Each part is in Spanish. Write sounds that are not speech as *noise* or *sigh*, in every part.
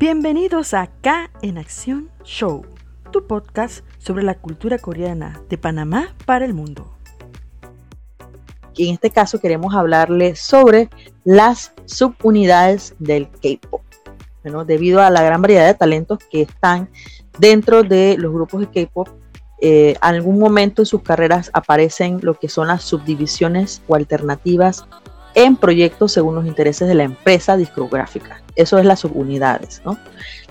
Bienvenidos a K en Acción Show, tu podcast sobre la cultura coreana de Panamá para el mundo. Y en este caso queremos hablarles sobre las subunidades del K-pop. Bueno, debido a la gran variedad de talentos que están dentro de los grupos de K-pop, eh, algún momento en sus carreras aparecen lo que son las subdivisiones o alternativas en proyectos según los intereses de la empresa discográfica. Eso es las subunidades, ¿no?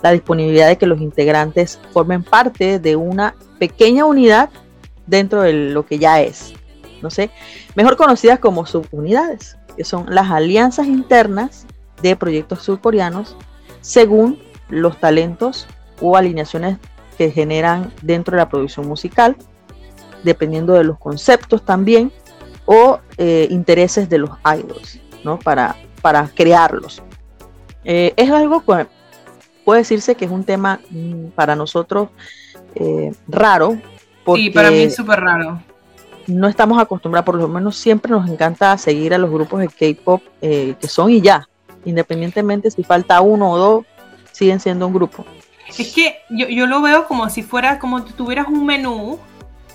La disponibilidad de que los integrantes formen parte de una pequeña unidad dentro de lo que ya es, no sé, mejor conocidas como subunidades, que son las alianzas internas de proyectos surcoreanos según los talentos o alineaciones que generan dentro de la producción musical, dependiendo de los conceptos también o eh, intereses de los idols, ¿no? Para, para crearlos. Eh, es algo que puede decirse que es un tema mm, para nosotros eh, raro. Porque sí, para mí es súper raro. No estamos acostumbrados, por lo menos siempre nos encanta seguir a los grupos de K-pop que son y ya, independientemente si falta uno o dos, siguen siendo un grupo. Es que yo, yo lo veo como si fuera como si tuvieras un menú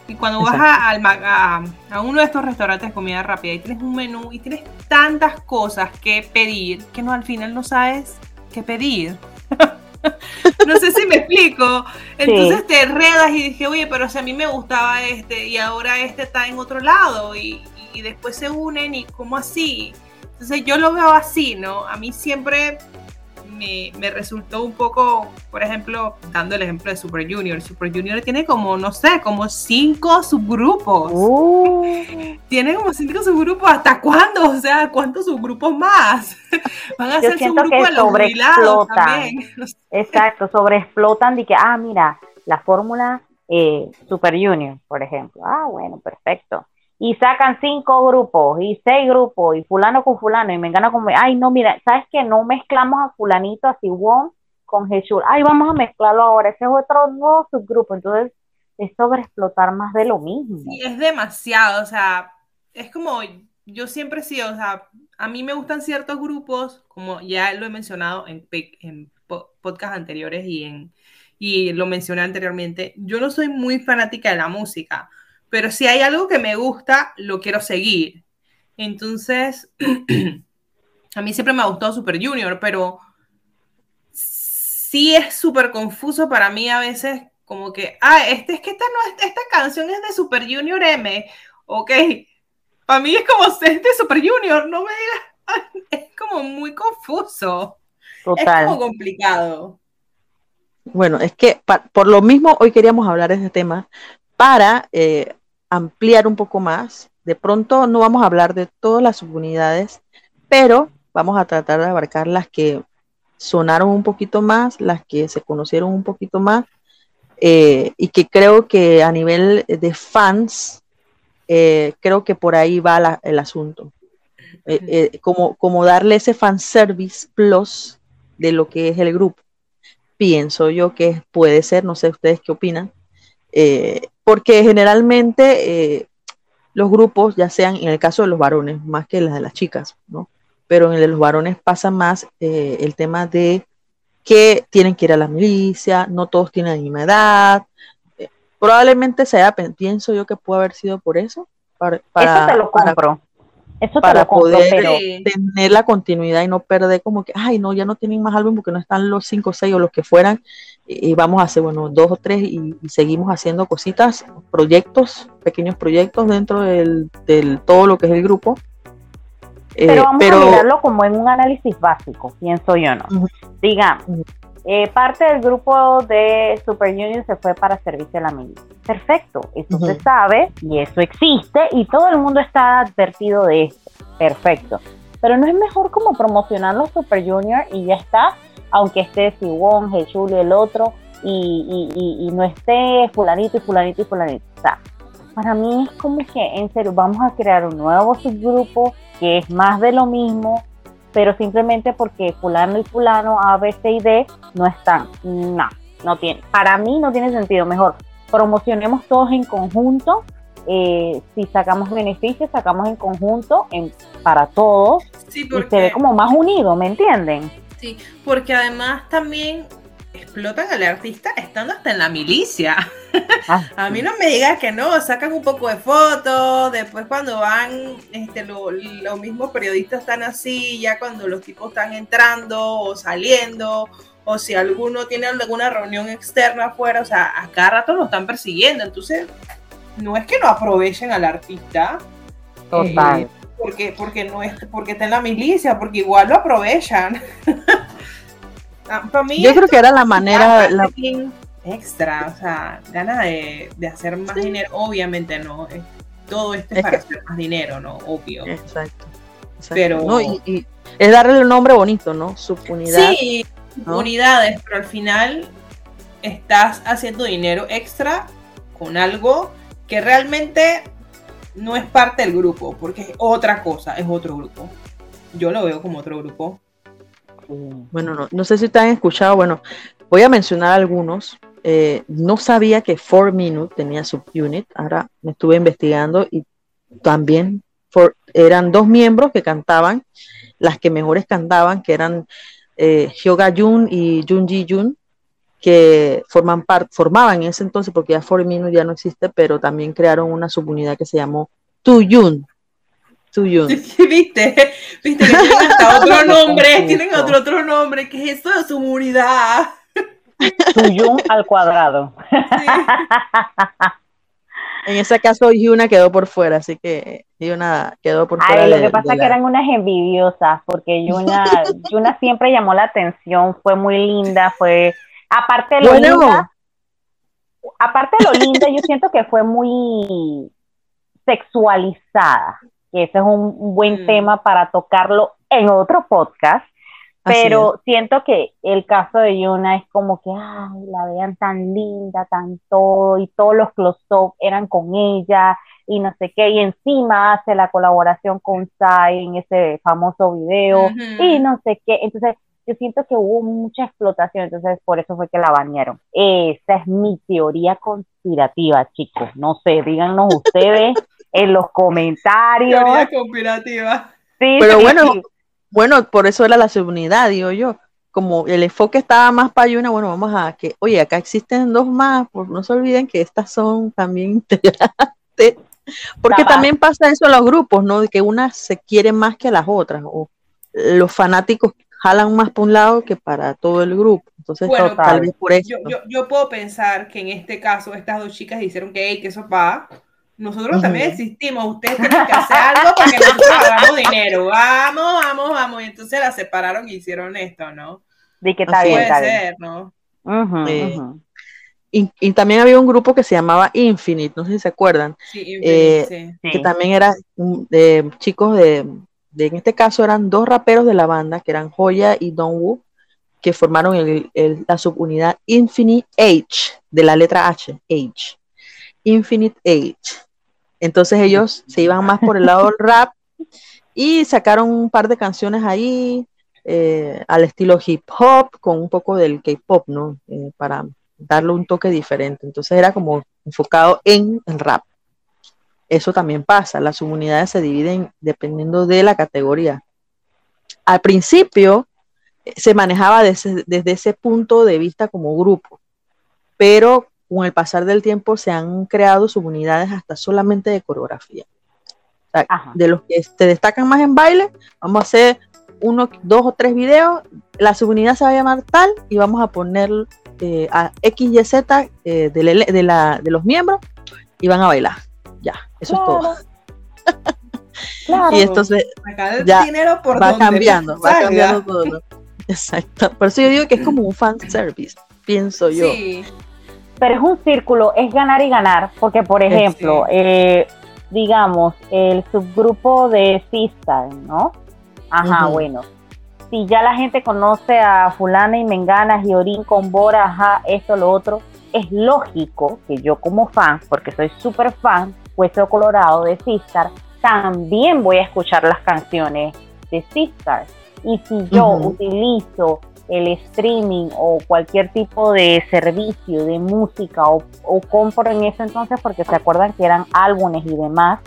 y cuando vas a, a, uno de estos restaurantes de comida rápida y tienes un menú y tienes tantas cosas que pedir que no al final no sabes qué pedir. *laughs* no sé si me explico. Entonces te enredas y dije, oye, pero si a mí me gustaba este y ahora este está en otro lado y, y después se unen y como así. Entonces yo lo veo así, ¿no? A mí siempre me, resultó un poco, por ejemplo, dando el ejemplo de Super Junior. Super Junior tiene como, no sé, como cinco subgrupos. Uh. Tiene como cinco subgrupos. ¿Hasta cuándo? O sea, ¿cuántos subgrupos más? *laughs* Van a ser subgrupos de los también. *laughs* Exacto, sobreexplotan de que, ah, mira, la fórmula eh, Super Junior, por ejemplo. Ah, bueno, perfecto y sacan cinco grupos y seis grupos y fulano con fulano y me gana con... Ay, no, mira, ¿sabes que No mezclamos a fulanito así, Won con Jesús. Ay, vamos a mezclarlo ahora. Ese es otro nuevo subgrupo. Entonces, es sobreexplotar más de lo mismo. Sí, es demasiado. O sea, es como... Yo siempre sí, o sea, a mí me gustan ciertos grupos, como ya lo he mencionado en, en podcasts anteriores y, en, y lo mencioné anteriormente. Yo no soy muy fanática de la música pero si hay algo que me gusta, lo quiero seguir. Entonces, *clears throat* a mí siempre me ha gustado Super Junior, pero sí es súper confuso para mí a veces, como que, ah, este es que esta, no, esta canción es de Super Junior M, ok. Para mí es como, *laughs* es de Super Junior, no me digas, *laughs* es como muy confuso. Total. Es como complicado. Bueno, es que por lo mismo hoy queríamos hablar de este tema para eh, ampliar un poco más. De pronto no vamos a hablar de todas las subunidades, pero vamos a tratar de abarcar las que sonaron un poquito más, las que se conocieron un poquito más, eh, y que creo que a nivel de fans, eh, creo que por ahí va el asunto. Eh, como, como darle ese fanservice plus de lo que es el grupo. Pienso yo que puede ser, no sé ustedes qué opinan, porque generalmente eh, los grupos, ya sean en el caso de los varones, más que las de las chicas, ¿no? Pero en el de los varones pasa más eh, el tema de que tienen que ir a la milicia, no todos tienen la misma edad. Eh, probablemente sea, pienso yo que puede haber sido por eso. Para, eso te lo compro. Eso para poder tener la continuidad y no perder como que, ay, no, ya no tienen más álbum porque no están los cinco o seis o los que fueran y vamos a hacer, bueno, dos o tres y, seguimos haciendo cositas, proyectos, pequeños proyectos dentro del, todo lo que es el grupo. Pero eh, vamos a mirarlo como en un análisis básico, pienso yo, ¿no? Digamos, eh, parte del grupo de Super Junior se fue para servicio a la milicia. Perfecto, eso se sabe y eso existe y todo el mundo está advertido de esto. Perfecto. Pero no es mejor como promocionar los Super Junior y ya está, aunque esté Siwon, y el otro, y, no esté fulanito y fulanito y fulanito. O sea, para mí es como que, en serio, vamos a crear un nuevo subgrupo que es más de lo mismo, pero simplemente porque fulano y fulano, A, B, C y D no están. No, no tiene. Para mí no tiene sentido. Mejor promocionemos todos en conjunto. Eh, si sacamos beneficios, sacamos en conjunto en, para todos. y se ve como más unido, ¿me entienden? Sí, porque además también explotan al artista estando hasta en la milicia. Ah, *laughs* a mí no me digas que no, sacan un poco de fotos, después cuando van, este, los mismos periodistas están así, ya cuando los tipos están entrando o saliendo, o si alguno tiene alguna reunión externa afuera, o sea, a cada rato lo están persiguiendo, entonces no es que no aprovechen al artista. Total. Eh, porque, porque no es porque está en la milicia, porque igual lo aprovechan. *laughs* Ah, Yo creo que era la manera. La... Extra, o sea, ganas de, hacer más dinero, obviamente no. todo esto es, para hacer más dinero, ¿no? Obvio. Exacto. Pero. y, es darle un nombre bonito, ¿no? Subunidad. Sí, unidades, pero al final estás haciendo dinero extra con algo que realmente no es parte del grupo, porque es otra cosa, es otro grupo. Yo lo veo como otro grupo. Bueno, no, sé si te han escuchado, bueno, voy a mencionar algunos. Eh, no sabía que 4 Minute tenía subunit, ahora me estuve investigando y también eran dos miembros que cantaban, las que mejores cantaban, que eran eh, Hyoga Jun y Jun Ji Jun, que forman formaban en ese entonces, porque ya 4 Minute ya no existe, pero también crearon una subunidad que se llamó Tu Jun, *laughs* ¿Viste? ¿Viste que tienen hasta *laughs* otro nombre? tienen otro otro nombre. ¿Qué es eso de su unidad? *laughs* Tuyun al cuadrado. En ese caso, Yuna quedó por fuera, así que Yuna quedó por fuera. Ay, lo que pasa es que eran unas envidiosas, porque Yuna, Yuna siempre llamó la atención, fue muy linda, fue, aparte de lo linda, aparte de lo linda, yo siento que fue muy sexualizada que ese es un, buen mm. tema para tocarlo en otro podcast. Pero siento que el caso de Yuna es como que, ay, la vean tan linda, tan todo, y todos los close-up eran con ella, y no sé qué, y encima hace la colaboración con Sai en ese famoso video, y no sé qué. Entonces, yo siento que hubo mucha explotación, entonces por eso fue que la bañaron. Esa es mi teoría conspirativa, chicos. No sé, díganos ustedes en los comentarios. Teoría conspirativa. Sí, Pero bueno, bueno, por eso era la subunidad, digo yo. Como el enfoque estaba más para Yuna, bueno, vamos a que, oye, acá existen dos más, pues no se olviden que estas son también *laughs* integrantes. Porque también pasa eso en los grupos, ¿no? De que unas se quieren más que las otras, o los fanáticos jalan más para un lado que para todo el grupo. Entonces, tal vez por eso. Yo, yo, puedo pensar que en este caso estas dos chicas dijeron que, hey, que eso va nosotros también existimos, ustedes tienen que hacer algo para que nosotros hagamos dinero. Vamos, vamos, vamos. Y entonces las separaron y hicieron esto, ¿no? De que está bien, puede ser, ¿no? y, también había un grupo que se llamaba Infinite, no sé si se acuerdan. Sí, Infinite, eh, Que también era de chicos de, en este caso eran dos raperos de la banda, que eran Joya y Dongwoo, que formaron el, la subunidad Infinite H, de la letra H, H. Infinite Age. Entonces ellos *laughs* se iban más por el lado del rap y sacaron un par de canciones ahí eh, al estilo hip hop con un poco del K-pop, ¿no? Eh, para darle un toque diferente. Entonces era como enfocado en el rap. Eso también pasa, las subunidades se dividen dependiendo de la categoría. Al principio eh, se manejaba desde, desde ese punto de vista como grupo, pero con el pasar del tiempo se han creado subunidades hasta solamente de coreografía. de los que se destacan más en baile, vamos a hacer uno, dos o tres videos, la subunidad se va a llamar tal y vamos a poner eh, a X y Z eh, de, la, de, los miembros y van a bailar. Ya, eso es todo. *laughs* Y entonces ya va cambiando, va cambiando todo. *laughs* Exacto. Por eso yo digo que es como un fan service, pienso yo. Sí pero es un círculo, es ganar y ganar, porque por ejemplo, eh, digamos, el subgrupo de Sister, ¿no? Ajá, bueno, si ya la gente conoce a fulana y mengana, Giorín con Bora, ajá, esto, lo otro, es lógico que yo como fan, porque soy súper fan, Hueso Colorado de Sistar, también voy a escuchar las canciones de Sistar. Y si yo utilizo el streaming o cualquier tipo de servicio de música o, compro en ese entonces porque se acuerdan que eran álbumes y demás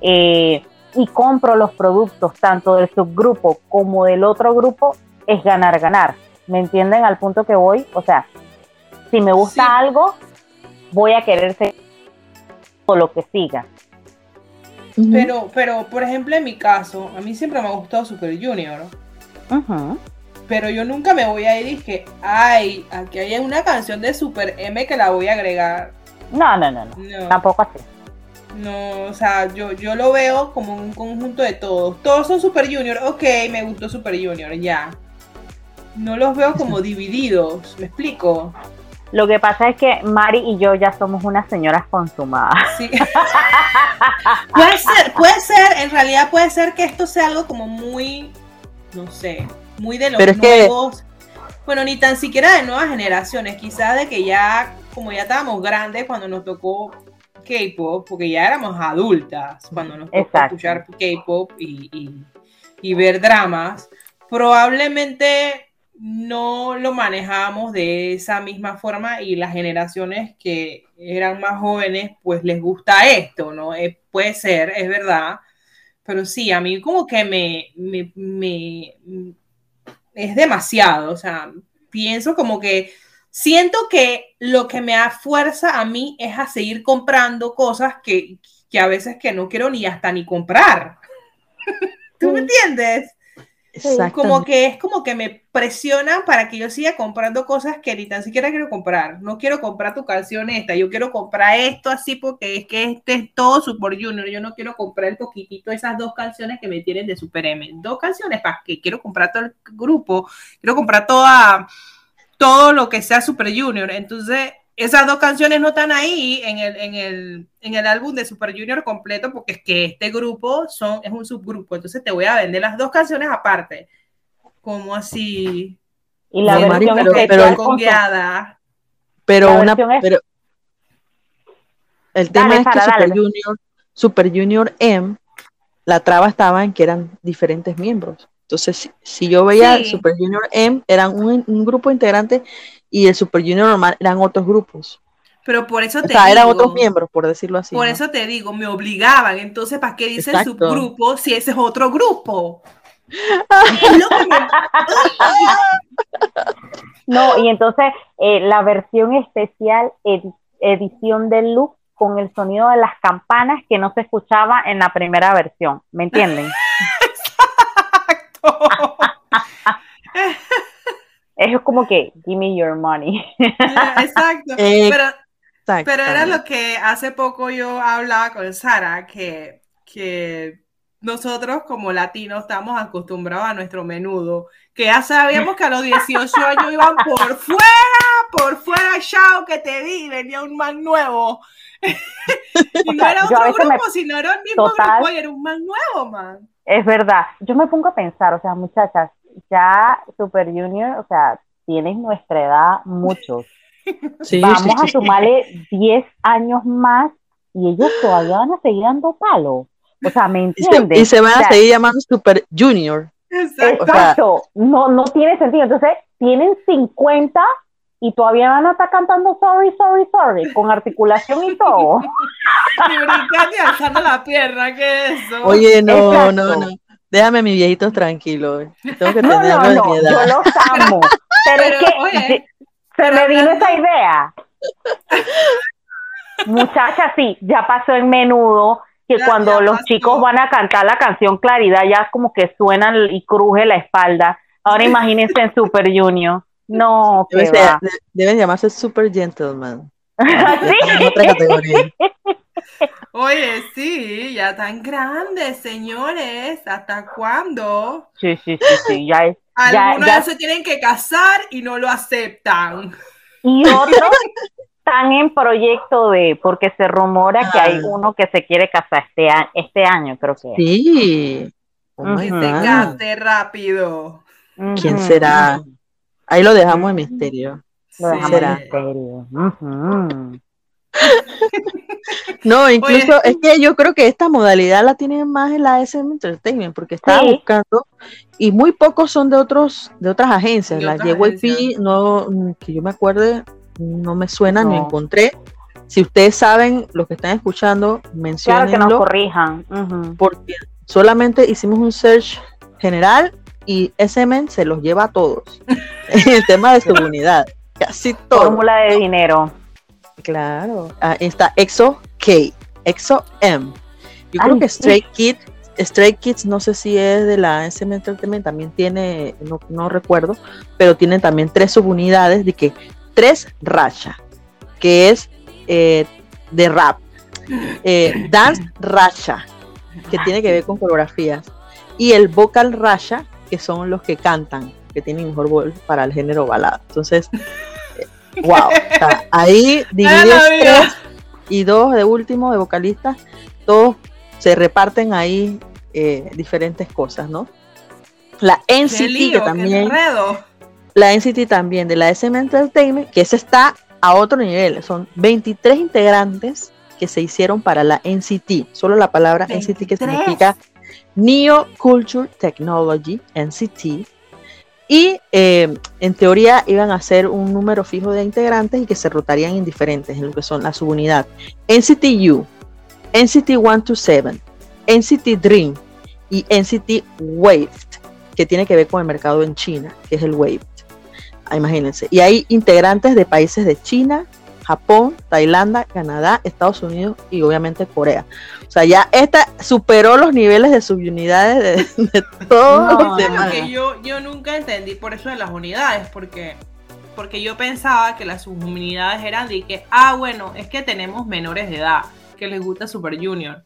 eh, y compro los productos tanto del subgrupo como del otro grupo es ganar, ganar. ¿Me entienden al punto que voy? O sea, si me gusta algo, voy a querer ser o lo que siga. Pero, pero, por ejemplo, en mi caso, a mí siempre me ha gustado Super Junior. Pero yo nunca me voy a ir y dije, ay, aquí hay una canción de Super M que la voy a agregar. No, no, no, no. Tampoco así. No, o sea, yo, yo lo veo como un conjunto de todos. Todos son Super Junior, ok, me gustó Super Junior, ya. No los veo como divididos, ¿me explico? Lo que pasa es que Mari y yo ya somos unas señoras consumadas. Sí. puede ser, puede ser, en realidad puede ser que esto sea algo como muy, no sé, muy de los nuevos. Bueno, ni tan siquiera de nuevas generaciones, quizás de que ya, como ya estábamos grandes cuando nos tocó K-pop, porque ya éramos adultas cuando nos tocó escuchar K-pop y, y ver dramas, probablemente no lo manejamos de esa misma forma y las generaciones que eran más jóvenes, pues les gusta esto, ¿no? Eh, puede ser, es verdad, pero sí, a mí como que me, me, es demasiado, o sea, pienso como que siento que lo que me da fuerza a mí es a seguir comprando cosas que, que a veces que no quiero ni hasta ni comprar. *laughs* ¿Tú me entiendes? Como que es como que me presionan para que yo siga comprando cosas que ni tan siquiera quiero comprar. No quiero comprar tu canción esta, yo quiero comprar esto así porque es que este es todo Super Junior. Yo no quiero comprar el poquitito esas dos canciones que me tienen de Super M. Dos canciones para que quiero comprar todo el grupo, quiero comprar toda todo lo que sea Super Junior. Entonces, esas dos canciones no están ahí en el, en el, en el álbum de Super Junior completo porque es que este grupo son, es un subgrupo, entonces te voy a vender las dos canciones aparte. Como así. Y la versión pero, pero, pero una pero el tema es que Super Junior, Super Junior M, la traba estaba en que eran diferentes miembros. Entonces, si, yo veía Super Junior M, eran un, un grupo integrante y el Super Junior normal eran otros grupos. Pero por eso te o sea, eran otros miembros, por decirlo así. Por eso te digo, me obligaban. Entonces, ¿para qué dice el subgrupo si ese es otro grupo? *laughs* *laughs* no, y entonces eh, la versión especial, edición del look con el sonido de las campanas que no se escuchaba en la primera versión. ¿Me entienden? *laughs* Exacto es como que, give me your money. *laughs* exacto. pero, pero, era lo que hace poco yo hablaba con Sara, que, que nosotros como latinos estamos acostumbrados a nuestro menudo, que ya sabíamos que a los 18 años iban por fuera, por fuera, chao, que te di, venía un man nuevo. *laughs* y no era otro grupo, sino era el mismo grupo y era un man nuevo, man. Es verdad. Yo me pongo a pensar, o sea, muchachas, ya Super Junior, o sea, tienes nuestra edad muchos. *laughs* Vamos a sumarle 10 años más y ellos todavía van a seguir dando palo. O sea, ¿me entiendes? Y se, van a seguir llamando Super Junior. Exacto. no, no tiene sentido. Entonces, tienen 50 y todavía van a estar cantando sorry, sorry, sorry, con articulación y todo. y brincando y alzando la pierna, ¿qué es eso? Oye, no, no, no. Déjame mis viejitos tranquilos. Tengo que no, no, no, yo los amo. *laughs* Pero, es que se me vino esa idea. *laughs* Muchacha, sí, ya pasó el menudo, que cuando los chicos van a cantar la canción Claridad, ya como que suenan y cruje la espalda. Ahora *laughs* imagínense en Super Junior. No, debe, llamarse Super Gentleman. ¿Sí? otra categoría. Oye, sí, ya tan grandes, señores. ¿Hasta cuándo? Sí, sí, sí, sí, ya es. Algunos ya, se tienen que casar y no lo aceptan. Y *laughs* otros están en proyecto de, porque se rumora que hay uno que se quiere casar este, este año, creo que. Sí. que se case rápido. ¿Quién será? Ahí lo dejamos en misterio. Lo dejamos en misterio. No, incluso es que yo creo que esta modalidad la tienen más en la SM Entertainment, porque estaba buscando y muy pocos son de otros de otras agencias. la JYP, no, que yo me acuerde, no me suena, ni encontré. Si ustedes saben, los que están escuchando, mencionenlo. Claro que nos corrijan. Porque solamente hicimos un search general y SMN se los lleva a todos. *laughs* en el tema de subunidad. *laughs* Casi todo. Fórmula de dinero. Claro. Ah, está EXO K, EXO M. Yo creo que Stray Kids, Stray Kids, no sé si es de la SM Entertainment, también tiene, no, recuerdo, pero tienen también tres subunidades de que tres Racha, que es eh, de rap, eh, Dance Racha, que tiene que ver con coreografías, y el Vocal Racha, que son los que cantan, que tienen mejor voz para el género balada. Entonces, wow, ahí *laughs* divides tres y dos de último de vocalistas, todos se reparten ahí eh, diferentes cosas, ¿no? La NCT que también la NCT también de la SM Entertainment, que ese está a otro nivel, son 23 integrantes que se hicieron para la NCT, solo la palabra NCT que significa Neo Culture Technology, NCT, y eh, en teoría iban a ser un número fijo de integrantes y que se rotarían en diferentes, en lo que son la subunidad. NCT U, NCT 127, NCT Dream y NCT Wave, que tiene que ver con el mercado en China, que es el Wave. Imagínense. Y hay integrantes de países de China, Japón, Tailandia, Canadá, Estados Unidos y obviamente Corea. O sea, ya esta superó los niveles de subunidades de, *laughs* todos los demás. yo, yo nunca entendí por eso de las unidades, porque, porque yo pensaba que las subunidades eran de que, ah, bueno, es que tenemos menores de edad que les gusta Super Junior,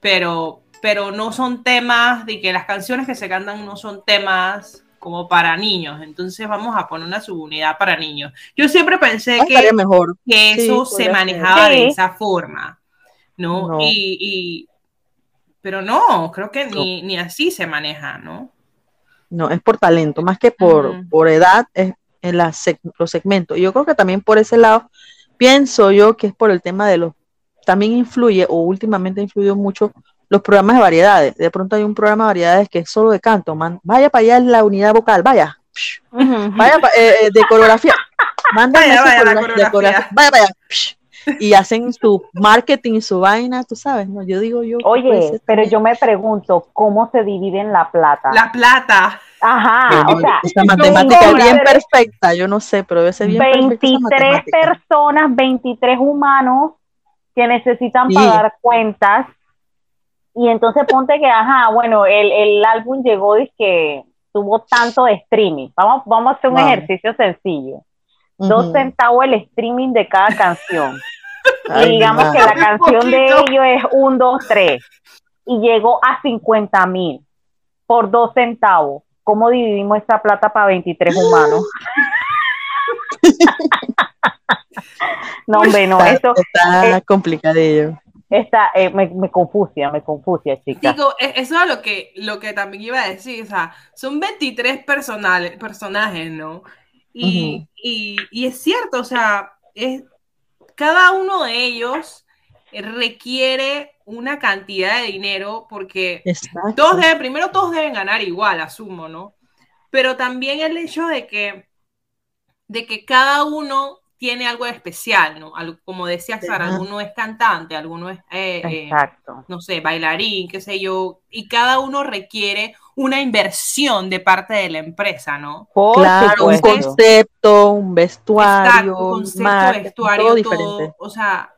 pero, pero no son temas de que las canciones que se cantan no son temas como para niños, entonces vamos a poner una subunidad para niños. Yo siempre pensé que, mejor. que eso se manejaba de esa forma, ¿no? Y, pero no, creo que ni, ni, así se maneja, ¿no? No, es por talento, más que por, por edad, es en la los segmentos. Y yo creo que también por ese lado, pienso yo que es por el tema de los, también influye, o últimamente ha influido mucho los programas de variedades. De pronto hay un programa de variedades que es solo de canto, man. Vaya para allá la unidad vocal, vaya. Vaya eh, eh, de coreografía. vaya, vaya, vaya para allá. Y hacen su marketing, su vaina, tú sabes, ¿no? Yo digo yo. Oye, pero yo me pregunto, ¿cómo se divide la plata? La plata. Ajá, o sea, esa matemática es bien perfecta, yo no sé, pero debe ser bien 23 personas, 23 humanos que necesitan pagar cuentas y entonces ponte que, ajá, bueno, el, el álbum llegó y que tuvo tanto de streaming. Vamos, vamos a hacer un ejercicio sencillo. Dos centavos el streaming de cada canción. *laughs* y digamos que la canción de ellos es un, dos, tres. Y llegó a 50 mil por dos centavos. ¿Cómo dividimos esa plata para 23 humanos? *laughs* *laughs* no, hombre, no, eso está complicadillo esta, eh, me, me confusia, me confusia, chica. Digo, e, eso es lo que, lo que también iba a decir, o sea, son 23 personajes, ¿no? Y, es cierto, o sea, es, cada uno de ellos requiere una cantidad de dinero porque todos deben, primero todos deben ganar igual, asumo, ¿no? Pero también el hecho de que, de que cada uno tiene algo especial, ¿no? como decía Sara, alguno es cantante, alguno es, eh, eh, no sé, bailarín, qué sé yo, y cada uno requiere una inversión de parte de la empresa, ¿no? claro, un concepto, un vestuario, un concepto, vestuario, todo, diferente. o sea,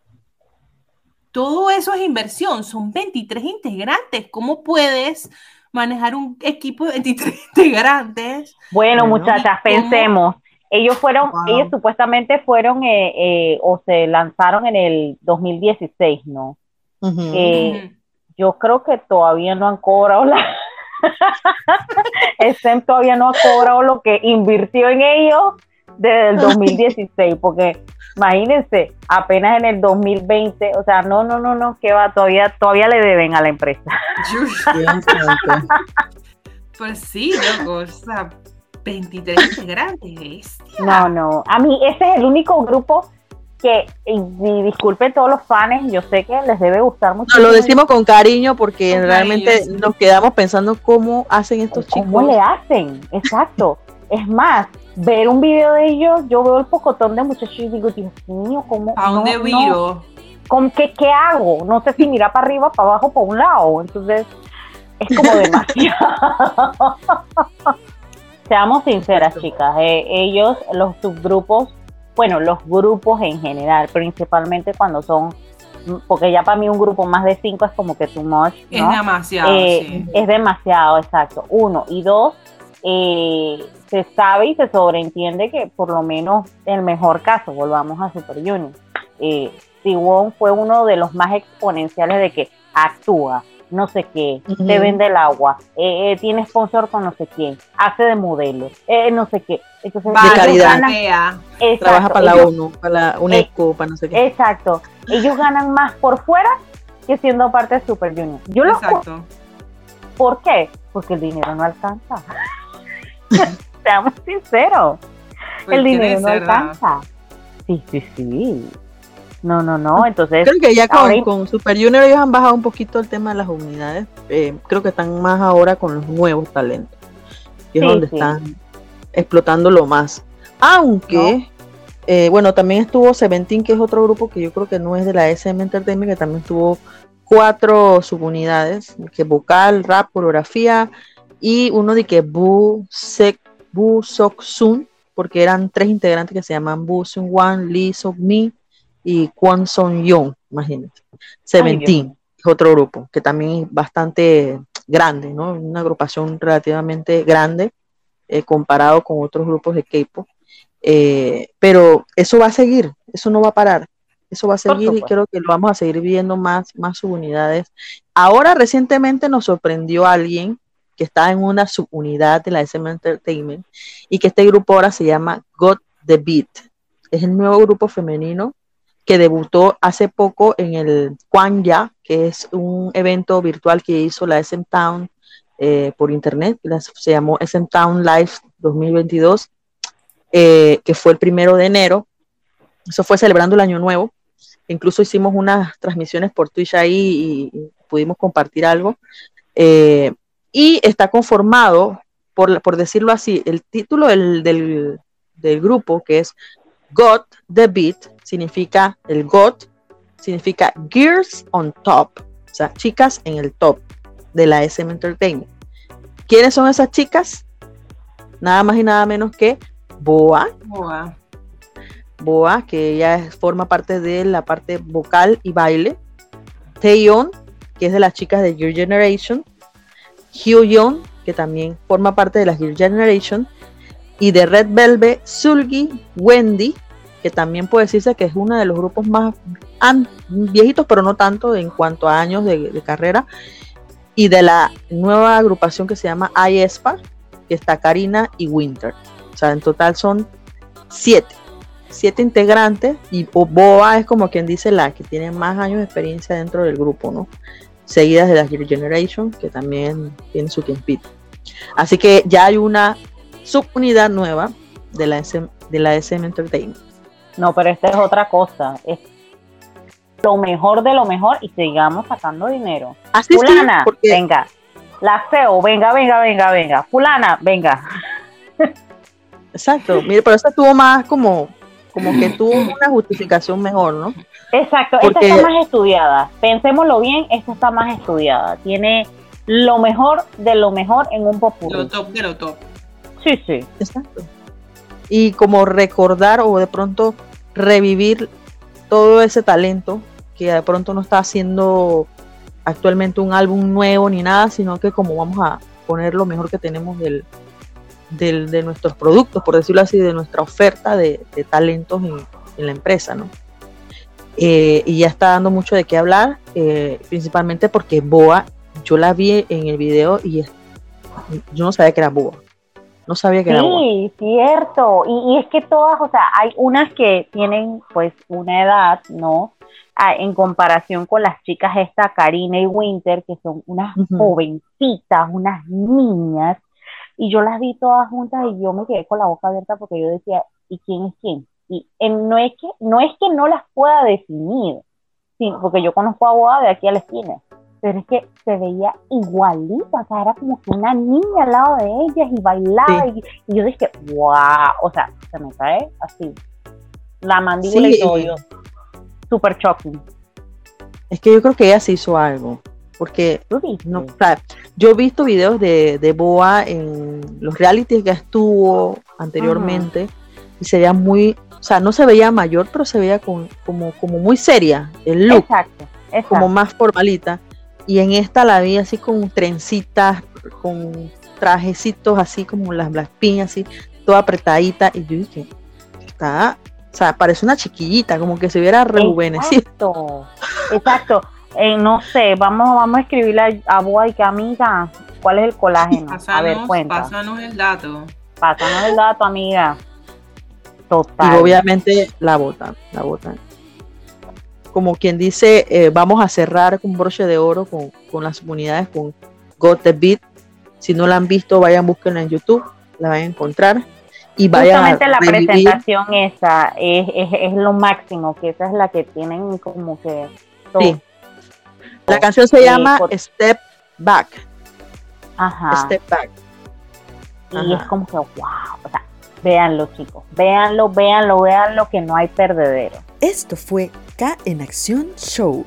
todo eso es inversión, son 23 integrantes, ¿cómo puedes manejar un equipo de 23 *laughs* integrantes? Bueno, muchachas, pensemos, ellos fueron, ellos supuestamente fueron eh, eh, o se lanzaron en el 2016, ¿no? Eh, yo creo que todavía no han cobrado la... *laughs* Todavía no ha cobrado lo que invirtió en ellos desde el 2016, porque imagínense, apenas en el 2020, o sea, no, no, no, no, que va, todavía, todavía le deben a la empresa. pues sí, loco, o sea, 23 integrantes. No, no. A mí ese es el único grupo que, y, disculpen todos los fans, yo sé que les debe gustar mucho. lo decimos con cariño porque realmente nos quedamos pensando cómo hacen estos chicos. ¿Cómo le hacen? Exacto. es más, ver un video de ellos, yo veo el pocotón de muchachos y digo, Dios mío, ¿cómo? ¿A dónde viro? ¿Con qué, qué hago? No sé si mirar para arriba, para abajo, para un lado. Entonces, es como *laughs* demasiado. *laughs* Seamos sinceras, chicas, eh, ellos, los subgrupos, bueno, los grupos en general, principalmente cuando son, porque ya para mí un grupo más de cinco es como que too much. Es demasiado. Eh, es demasiado, exacto. Uno. Y dos, eh, se sabe y se sobreentiende que por lo menos el mejor caso, volvamos a Super Junior, eh, fue uno de los más exponenciales de que actúa, no sé qué, te vende el agua, eh, eh, tiene sponsor con no sé quién, hace de modelo, eh, no sé qué. Entonces, de caridad. Trabaja para la ONU, para la UNESCO, para no sé qué. Exacto. Ellos ganan más por fuera que siendo parte de Super Junior. Yo exacto. ¿Por qué? Porque el dinero no alcanza. *laughs* Seamos sinceros. el pues dinero no alcanza. Sí, sí, sí. No, no, no. Entonces. Creo que ya con, Super Junior ellos han bajado un poquito el tema de las unidades. Eh, creo que están más ahora con los nuevos talentos. Y es donde están explotándolo más. Aunque, eh, bueno, también estuvo Seventeen, que es otro grupo que yo creo que no es de la SM Entertainment, que también tuvo cuatro subunidades, que vocal, rap, coreografía, y uno de que Bu Sek Bu Sok Sun, porque eran tres integrantes que se llaman Bu Sun Wan, Lee Sok Mi y Kwon Song Young, imagínense. Seventeen es otro grupo que también es bastante grande, ¿no? Una agrupación relativamente grande eh, comparado con otros grupos de K-pop. Eh, pero eso va a seguir, eso no va a parar. Eso va a seguir y creo que lo vamos a seguir viendo más, más subunidades. Ahora recientemente nos sorprendió alguien que está en una subunidad de la SM Entertainment y que este grupo ahora se llama God the Beat. Es el nuevo grupo femenino que debutó hace poco en el Kwanya, que es un evento virtual que hizo la SM Town eh, por internet, se llamó SM Town Live 2022, eh, que fue el primero de enero. Eso fue celebrando el Año Nuevo. Incluso hicimos unas transmisiones por Twitch ahí y, pudimos compartir algo. Eh, y está conformado, por, por, decirlo así, el título del, del, del grupo, que es God the Beat, significa el God, significa Gears on Top, o sea, chicas en el top de la SM Entertainment. ¿Quiénes son esas chicas? Nada más y nada menos que Boa. Boa. Boa, que ella forma parte de la parte vocal y baile. Taeyeon, que es de las chicas de Gear Generation. Hyun, que también forma parte de la Gear Generation. Y de Red Velvet, Sulgi, Wendy, que también puede decirse que es uno de los grupos más viejitos, pero no tanto en cuanto a años de, carrera, y de la nueva agrupación que se llama iESPA, que está Karina y Winter. O sea, en total son siete, siete integrantes, y Boa es como quien dice la que tiene más años de experiencia dentro del grupo, ¿no? Seguidas de la Generation, que también tiene su tiempito. Así que ya hay una subunidad nueva de la de la SM Entertainment. No, pero esta es otra cosa. Es lo mejor de lo mejor y sigamos sacando dinero. Así Fulana, venga. La CEO, venga, venga, venga, venga. Fulana, venga. Exacto. Mire, pero esta tuvo más como, como que tuvo una justificación mejor, ¿no? Exacto. Esta está más estudiada. Pensémoslo bien, esta está más estudiada. Tiene lo mejor de lo mejor en un popular. Lo top de lo top. Sí, sí. Exacto y como recordar o de pronto revivir todo ese talento que de pronto no está haciendo actualmente un álbum nuevo ni nada, sino que como vamos a poner lo mejor que tenemos del, de nuestros productos, por decirlo así, de nuestra oferta de, talentos en, la empresa, ¿no? Eh, y ya está dando mucho de qué hablar, eh, principalmente porque Boa, yo la vi en el video y yo no sabía que era Boa. No sabía que era Sí, cierto. Y, es que todas, o sea, hay unas que tienen pues una edad, ¿no? Ah, en comparación con las chicas esta, Karina y Winter, que son unas jovencitas, unas niñas. Y yo las vi todas juntas y yo me quedé con la boca abierta porque yo decía, ¿y quién es quién? Y no, es que, no es que no las pueda definir, sí, porque yo conozco a Boa de aquí a la esquina pero es que se veía igualita, o sea, era como que una niña al lado de ellas y bailaba y, yo dije, wow, o sea, se me cae así, la mandíbula y todo, yo, super shocking. Es que yo creo que ella se hizo algo, porque no, yo he visto videos de, de Boa en los realities que estuvo anteriormente y se veía muy, o sea, no se veía mayor, pero se veía como, como muy seria el look, exacto, como más formalita. Y en esta la vi así con trencitas, con trajecitos así como las piñas así, toda apretadita. Y yo dije, está, o sea, parece una chiquillita, como que se hubiera rejuvenecido. Exacto, exacto. Eh, no sé, vamos, vamos a escribirle a, a y que amiga, ¿cuál es el colágeno? a ver, cuenta. Pásanos el dato. Pásanos el dato, amiga. Total. Y obviamente la botan, la botan. Como quien dice, eh, vamos a cerrar con broche de oro con, con las comunidades, con Got the Beat. Si no la han visto, vayan, búsquenla en YouTube, la van a encontrar. Y vayan Justamente la presentación esa es, es, es, lo máximo, que esa es la que tienen como que... Sí la canción se llama Step Back. Ajá. Step Back. Y es como que, wow, o sea, véanlo chicos, véanlo, véanlo, véanlo, que no hay perdedero. Esto fue K en Acción Show.